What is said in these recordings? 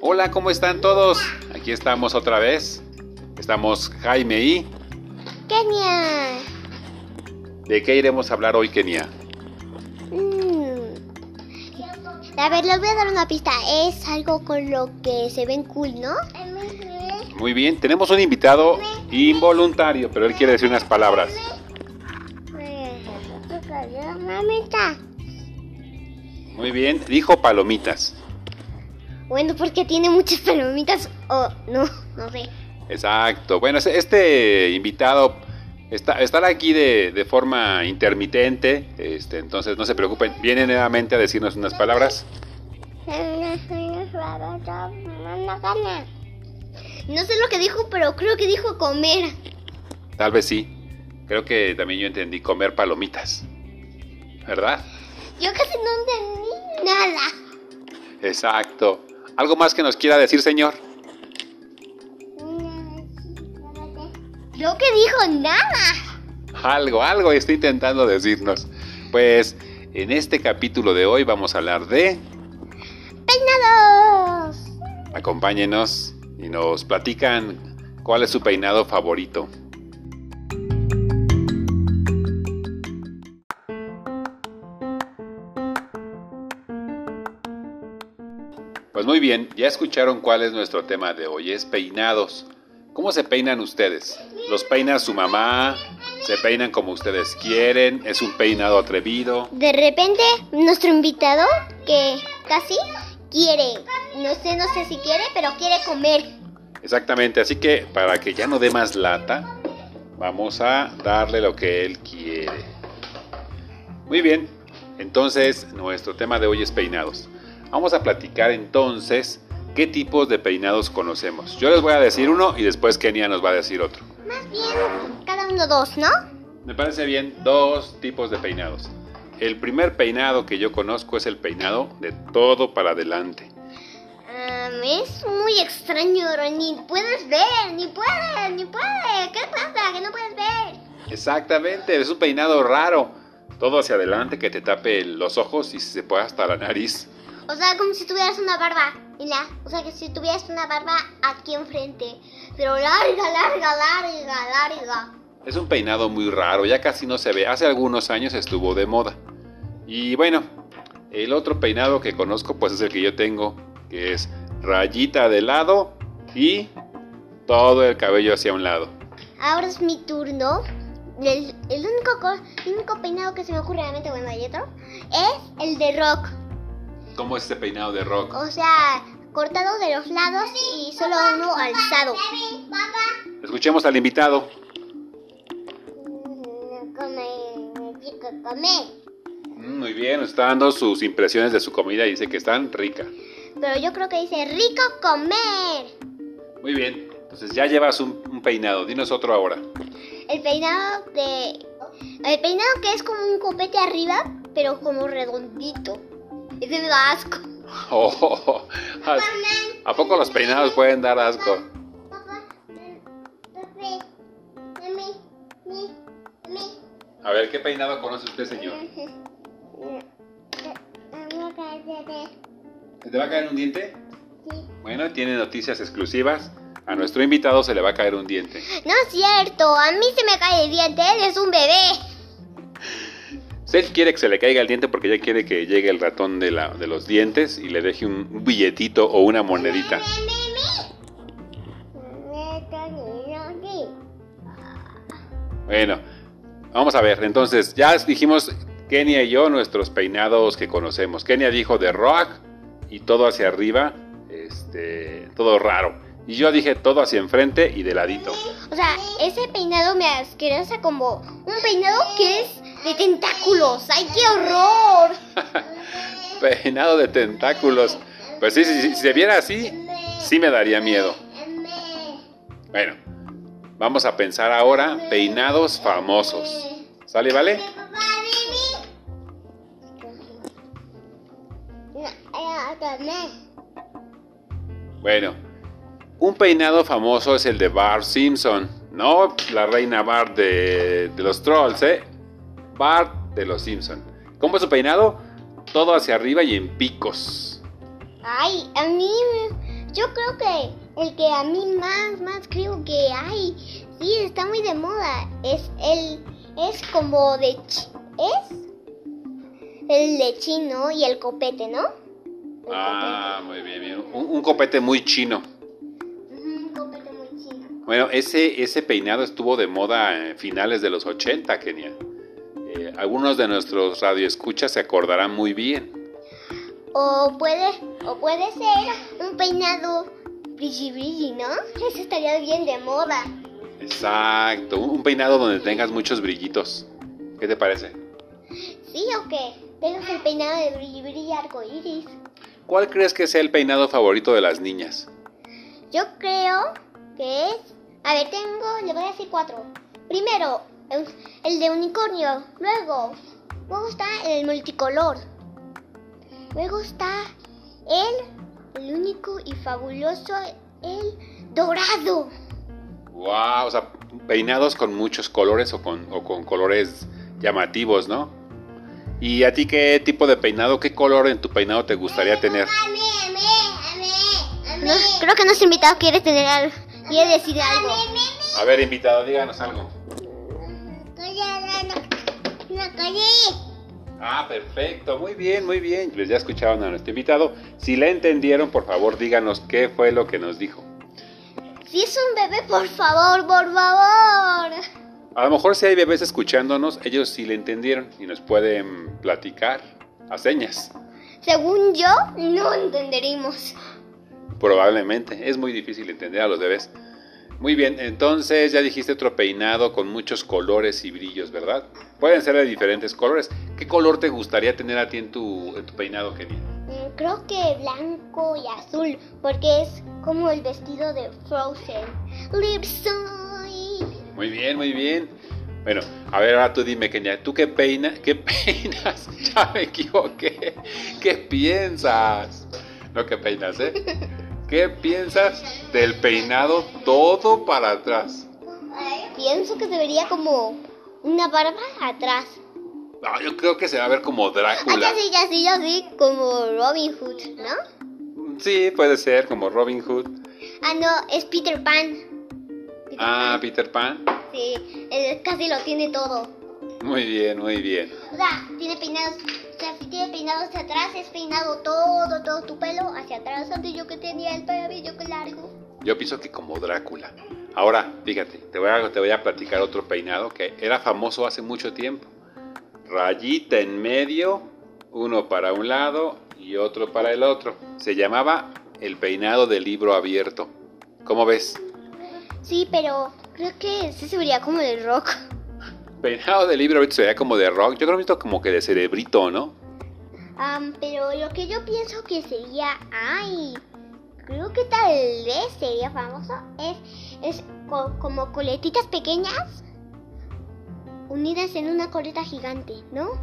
Hola, ¿cómo están todos? Aquí estamos otra vez. Estamos Jaime y... Kenia. ¿De qué iremos a hablar hoy, Kenia? Mm. A ver, les voy a dar una pista. Es algo con lo que se ven cool, ¿no? Muy bien, tenemos un invitado involuntario, pero él quiere decir unas palabras. Muy bien, dijo palomitas. Bueno, porque tiene muchas palomitas o no, no sé. Exacto. Bueno, este- este invitado está, estará aquí de, de forma intermitente, este, entonces no se preocupen. Viene nuevamente a decirnos unas palabras. No sé lo que dijo, pero creo que dijo comer. Tal vez sí. Creo que también yo entendí comer palomitas. ¿Verdad? Yo casi no entendí nada. Exacto. ¿Algo más que nos quiera decir, señor? Creo que dijo nada. Algo, algo está intentando decirnos. Pues en este capítulo de hoy vamos a hablar de... Peinados. Acompáñenos y nos platican cuál es su peinado favorito. Muy bien, ya escucharon cuál es nuestro tema de hoy, es peinados. ¿Cómo se peinan ustedes? ¿Los peina su mamá? ¿Se peinan como ustedes quieren? ¿Es un peinado atrevido? De repente, nuestro invitado, que casi quiere, no sé, no sé si quiere, pero quiere comer. Exactamente, así que para que ya no dé más lata, vamos a darle lo que él quiere. Muy bien, entonces nuestro tema de hoy es peinados. Vamos a platicar entonces qué tipos de peinados conocemos. Yo les voy a decir uno y después Kenia nos va a decir otro. Más bien, cada uno dos, ¿no? Me parece bien dos tipos de peinados. El primer peinado que yo conozco es el peinado de todo para adelante. Am, es muy extraño, ni puedes ver, ni puedes, ni puedes. ¿Qué pasa? Que no puedes ver. Exactamente, es un peinado raro. Todo hacia adelante que te tape los ojos y si se puede hasta la nariz. O sea, como si tuvieras una barba. Mira, o sea, que si tuvieras una barba aquí enfrente. Pero larga, larga, larga, larga. Es un peinado muy raro, ya casi no se ve. Hace algunos años estuvo de moda. Y bueno, el otro peinado que conozco pues es el que yo tengo, que es rayita de lado y todo el cabello hacia un lado. Ahora es mi turno. El, el único, co- el único peinado que se me ocurre realmente, bueno, hay otro, es el de rock. ¿Cómo es este peinado de rock? O sea, cortado de los lados y solo uno alzado. Escuchemos al invitado. Mm, Muy bien, nos está dando sus impresiones de su comida y dice que están ricas. Pero yo creo que dice rico comer. Muy bien, entonces ya llevas un, un peinado, dinos otro ahora. El peinado de. El peinado que es como un copete arriba, pero como redondito. Ese me da asco. Oh, ¿A poco los peinados pueden dar asco? A ver, ¿qué peinado conoce usted, señor? ¿Se te va a caer un diente? Bueno, tiene noticias exclusivas. A nuestro invitado se le va a caer un diente. No es cierto, a mí se me cae el diente, él es un bebé. Él quiere que se le caiga el diente porque ya quiere que llegue el ratón de, la, de los dientes y le deje un, billetito o una monedita. Bueno, vamos a ver. Entonces, ya dijimos Kenia y yo nuestros peinados que conocemos. Kenia dijo de rock y todo hacia arriba, este, todo raro. Y yo dije todo hacia enfrente y de ladito. O sea, ese peinado me asquerosa como un peinado que es de tentáculos. ¡Ay, qué horror! Peinado de tentáculos. Pues sí, sí, sí, si se viera así, sí me daría miedo. Bueno, vamos a pensar ahora peinados famosos. ¿Sale, vale? Bueno, un peinado famoso es el de Bart Simpson. No la reina Bart de, de los trolls, ¿eh? Bart de los Simpson. ¿Cómo es su peinado? Todo hacia arriba y en picos. Ay, a mí, yo creo que el que a mí más, más creo que hay, sí, está muy de moda, es el, es como de, es el de chino y el copete, ¿no? ah, muy bien, bien. Un, copete muy chino. Un copete muy chino. Bueno, ese, ese peinado estuvo de moda en finales de los 80, Kenia. Algunos de nuestros radioescuchas se acordarán muy bien. O puede, o puede ser un peinado brilli brilli, ¿no? Eso estaría bien de moda. Exacto, un peinado donde tengas muchos brillitos. ¿Qué te parece? Sí, o qué? Tengas el peinado de brilli brilli arcoíris. ¿Cuál crees que sea el peinado favorito de las niñas? Yo creo que es... A ver, tengo... Le voy a decir cuatro. Primero, el de unicornio. Luego, luego está el multicolor. Luego está el, el único y fabuloso, el dorado. Wow, o sea, peinados con muchos colores o con, o con colores llamativos, ¿no? ¿Y a ti qué tipo de peinado, qué color en tu peinado te gustaría tener? No, creo que nuestro invitado quiere tener algo, quiere decir algo. A ver, invitado, díganos algo. Ah, perfecto, muy bien, muy bien. Les ya escucharon a nuestro invitado. Si le entendieron, por favor, díganos qué fue lo que nos dijo. Si es un bebé, por favor, por favor. A lo mejor si hay bebés escuchándonos, ellos sí le entendieron y nos pueden platicar a señas. Según yo, no entenderíamos. Probablemente, es muy difícil entender a los bebés. Muy bien, entonces ya dijiste otro peinado con muchos colores y brillos, ¿verdad? Pueden ser de diferentes colores. ¿Qué color te gustaría tener a ti en tu, en tu peinado, Kenny? Mm, creo que blanco y azul, porque es como el vestido de Frozen. Lipsoy. Muy bien, muy bien. Bueno, a ver, ahora tú dime, Kenia, ¿tú qué peinas? ¿Qué peinas? Ya me equivoqué. ¿Qué piensas? No, ¿qué peinas, eh? ¿Qué piensas del peinado todo para atrás? Pienso que se vería como una barba atrás. No, yo creo que se va a ver como Drácula. Ah, ya sí, ya sí, ya sí, como Robin Hood, ¿no? Sí, puede ser, como Robin Hood. Ah, no, es Peter Pan. ah, Peter Pan. Sí, él casi lo tiene todo. Muy bien, muy bien. O sea, tiene peinados si tiene peinado hacia atrás, es peinado todo, todo tu pelo hacia atrás. Antes yo que tenía el cabello largo. Yo pienso que como Drácula. Ahora, fíjate, te voy, a, te voy a platicar otro peinado que era famoso hace mucho tiempo. Rayita en medio, uno para un lado y otro para el otro. Se llamaba el peinado del libro abierto. ¿Cómo ves? Sí, pero creo que ese se vería como de rock. Peinado de libro ahorita sería como de rock. Yo creo que visto como que de cerebrito, ¿no? pero lo que yo pienso que sería, ay, creo que tal vez sería famoso, es, es como coletitas pequeñas unidas en una coleta gigante, ¿no?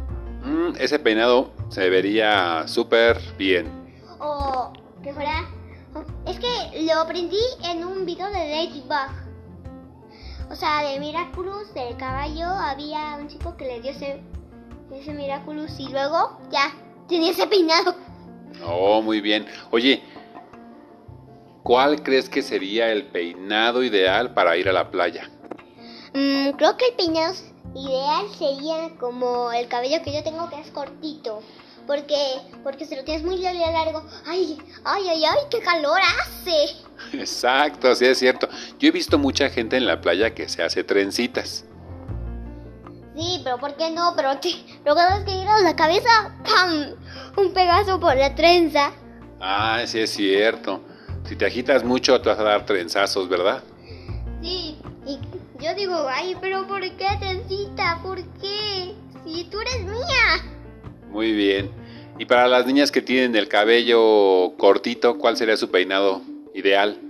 Mm, ese peinado se vería súper bien. O que fuera... Es que lo aprendí en un video de Ladybug. O sea, de Miraculous, del caballo, había un chico que le dio ese, ese Miraculous y luego ya tenía ese peinado. Oh, muy bien. Oye, ¿cuál crees que sería el peinado ideal para ir a la playa? Mm, creo que el peinado ideal sería como el cabello que yo tengo que es cortito. Porque, porque si lo tienes muy largo, ay, ay, ay, ay, qué calor hace. Exacto, sí es cierto. Yo he visto mucha gente en la playa que se hace trencitas. Sí, pero ¿por qué no? Pero, pero cada vez que llegas a la cabeza, ¡pam! Un pegazo por la trenza. Ah, sí es cierto. Si te agitas mucho te vas a dar trenzazos, ¿verdad? Sí, yo digo, ay, pero ¿por qué trencita? ¿Por qué? Si tú eres mía. Muy bien. Y para las niñas que tienen el cabello cortito, ¿cuál sería su peinado ideal?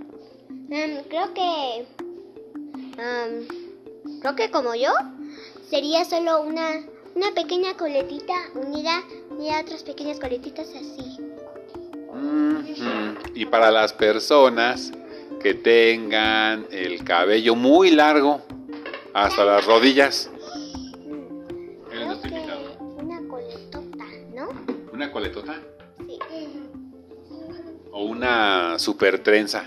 Um, creo que... Um, creo que como yo, sería solo una, una pequeña coletita unida y otras pequeñas coletitas así. Y para las personas que tengan el cabello muy largo, hasta las rodillas. Una coletota. Sí. O una super trenza.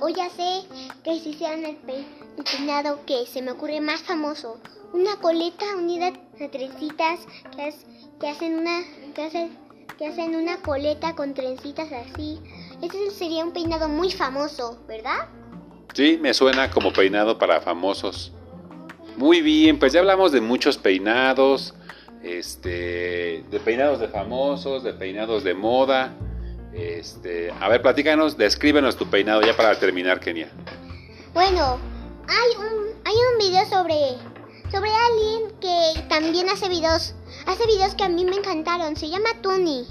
O ya sé que si sean el, pe- el peinado que se me ocurre más famoso. Una coleta unida a trencitas que, que hacen una que hacen, que hacen una coleta con trencitas así. Ese sería un peinado muy famoso, ¿verdad? Sí, me suena como peinado para famosos. Muy bien, pues ya hablamos de muchos peinados, este, de peinados de famosos, de peinados de moda. Este, a ver, platícanos, descríbenos tu peinado ya para terminar, Kenia. Bueno, hay un hay un video sobre sobre alguien que también hace videos hace videos que a mí me encantaron. Se llama Tony.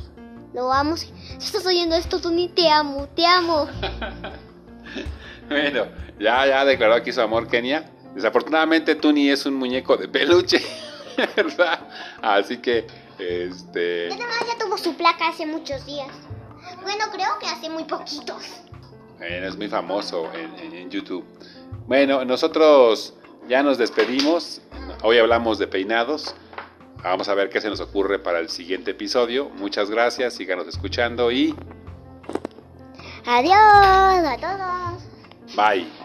Lo amo. Si estás oyendo esto, Tony, te amo, te amo. Bueno, ya, ya declaró aquí su amor, Kenia. Desafortunadamente, Tuni es un muñeco de peluche, ¿verdad? Así que, este, Además ya tuvo su placa hace muchos días. Bueno, creo que hace muy poquitos. Es muy famoso en, en- en YouTube. Bueno, nosotros ya nos despedimos. Hoy hablamos de peinados. Vamos a ver qué se nos ocurre para el siguiente episodio. Muchas gracias, síganos escuchando y Adiós a todos. bye.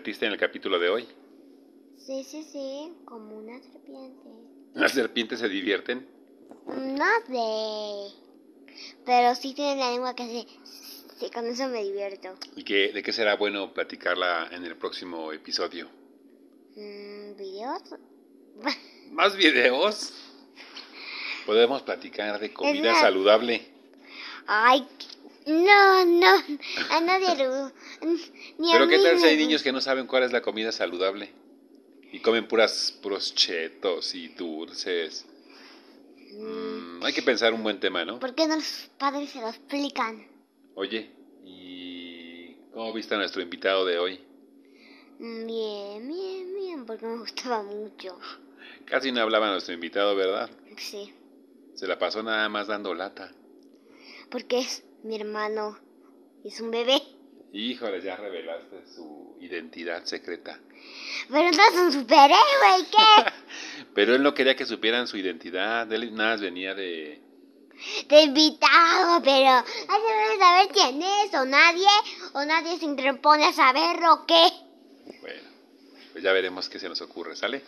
Divertiste en el capítulo de hoy? Sí, sí, sí, como una serpiente. ¿Las serpientes se divierten? No sé. Pero sí tiene la lengua que se... Sí, con eso me divierto. ¿Y qué, de qué será bueno platicarla en el próximo episodio? Mm, ¿Videos? ¿Más videos? Podemos platicar de comida saludable. Ay, no, no. A nadie le... Ni a Pero ¿qué tal si hay niños que no saben cuál es la comida saludable? Y comen puras, puros chetos y dulces. Mm, hay que pensar un buen tema, ¿no? ¿Por qué no los padres se lo explican? Oye, ¿y cómo viste a nuestro invitado de hoy? Bien, bien, bien, porque me gustaba mucho. Casi no hablaba nuestro invitado, ¿verdad? Sí, Se la pasó nada más dando lata. porque es mi hermano. Es un bebé. Híjole, ya revelaste su identidad secreta. Pero no es un superhéroe, ¿y ¿qué? Pero él no quería que supieran su identidad. Él nada más venía de... De invitado, pero hay que saber quién es, o nadie, o nadie se interpone a saberlo, ¿o qué? Bueno, pues ya veremos qué se nos ocurre, ¿sale?